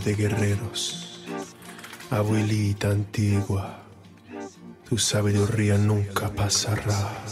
de guerreros, abuelita antigua, tu sabiduría nunca pasará.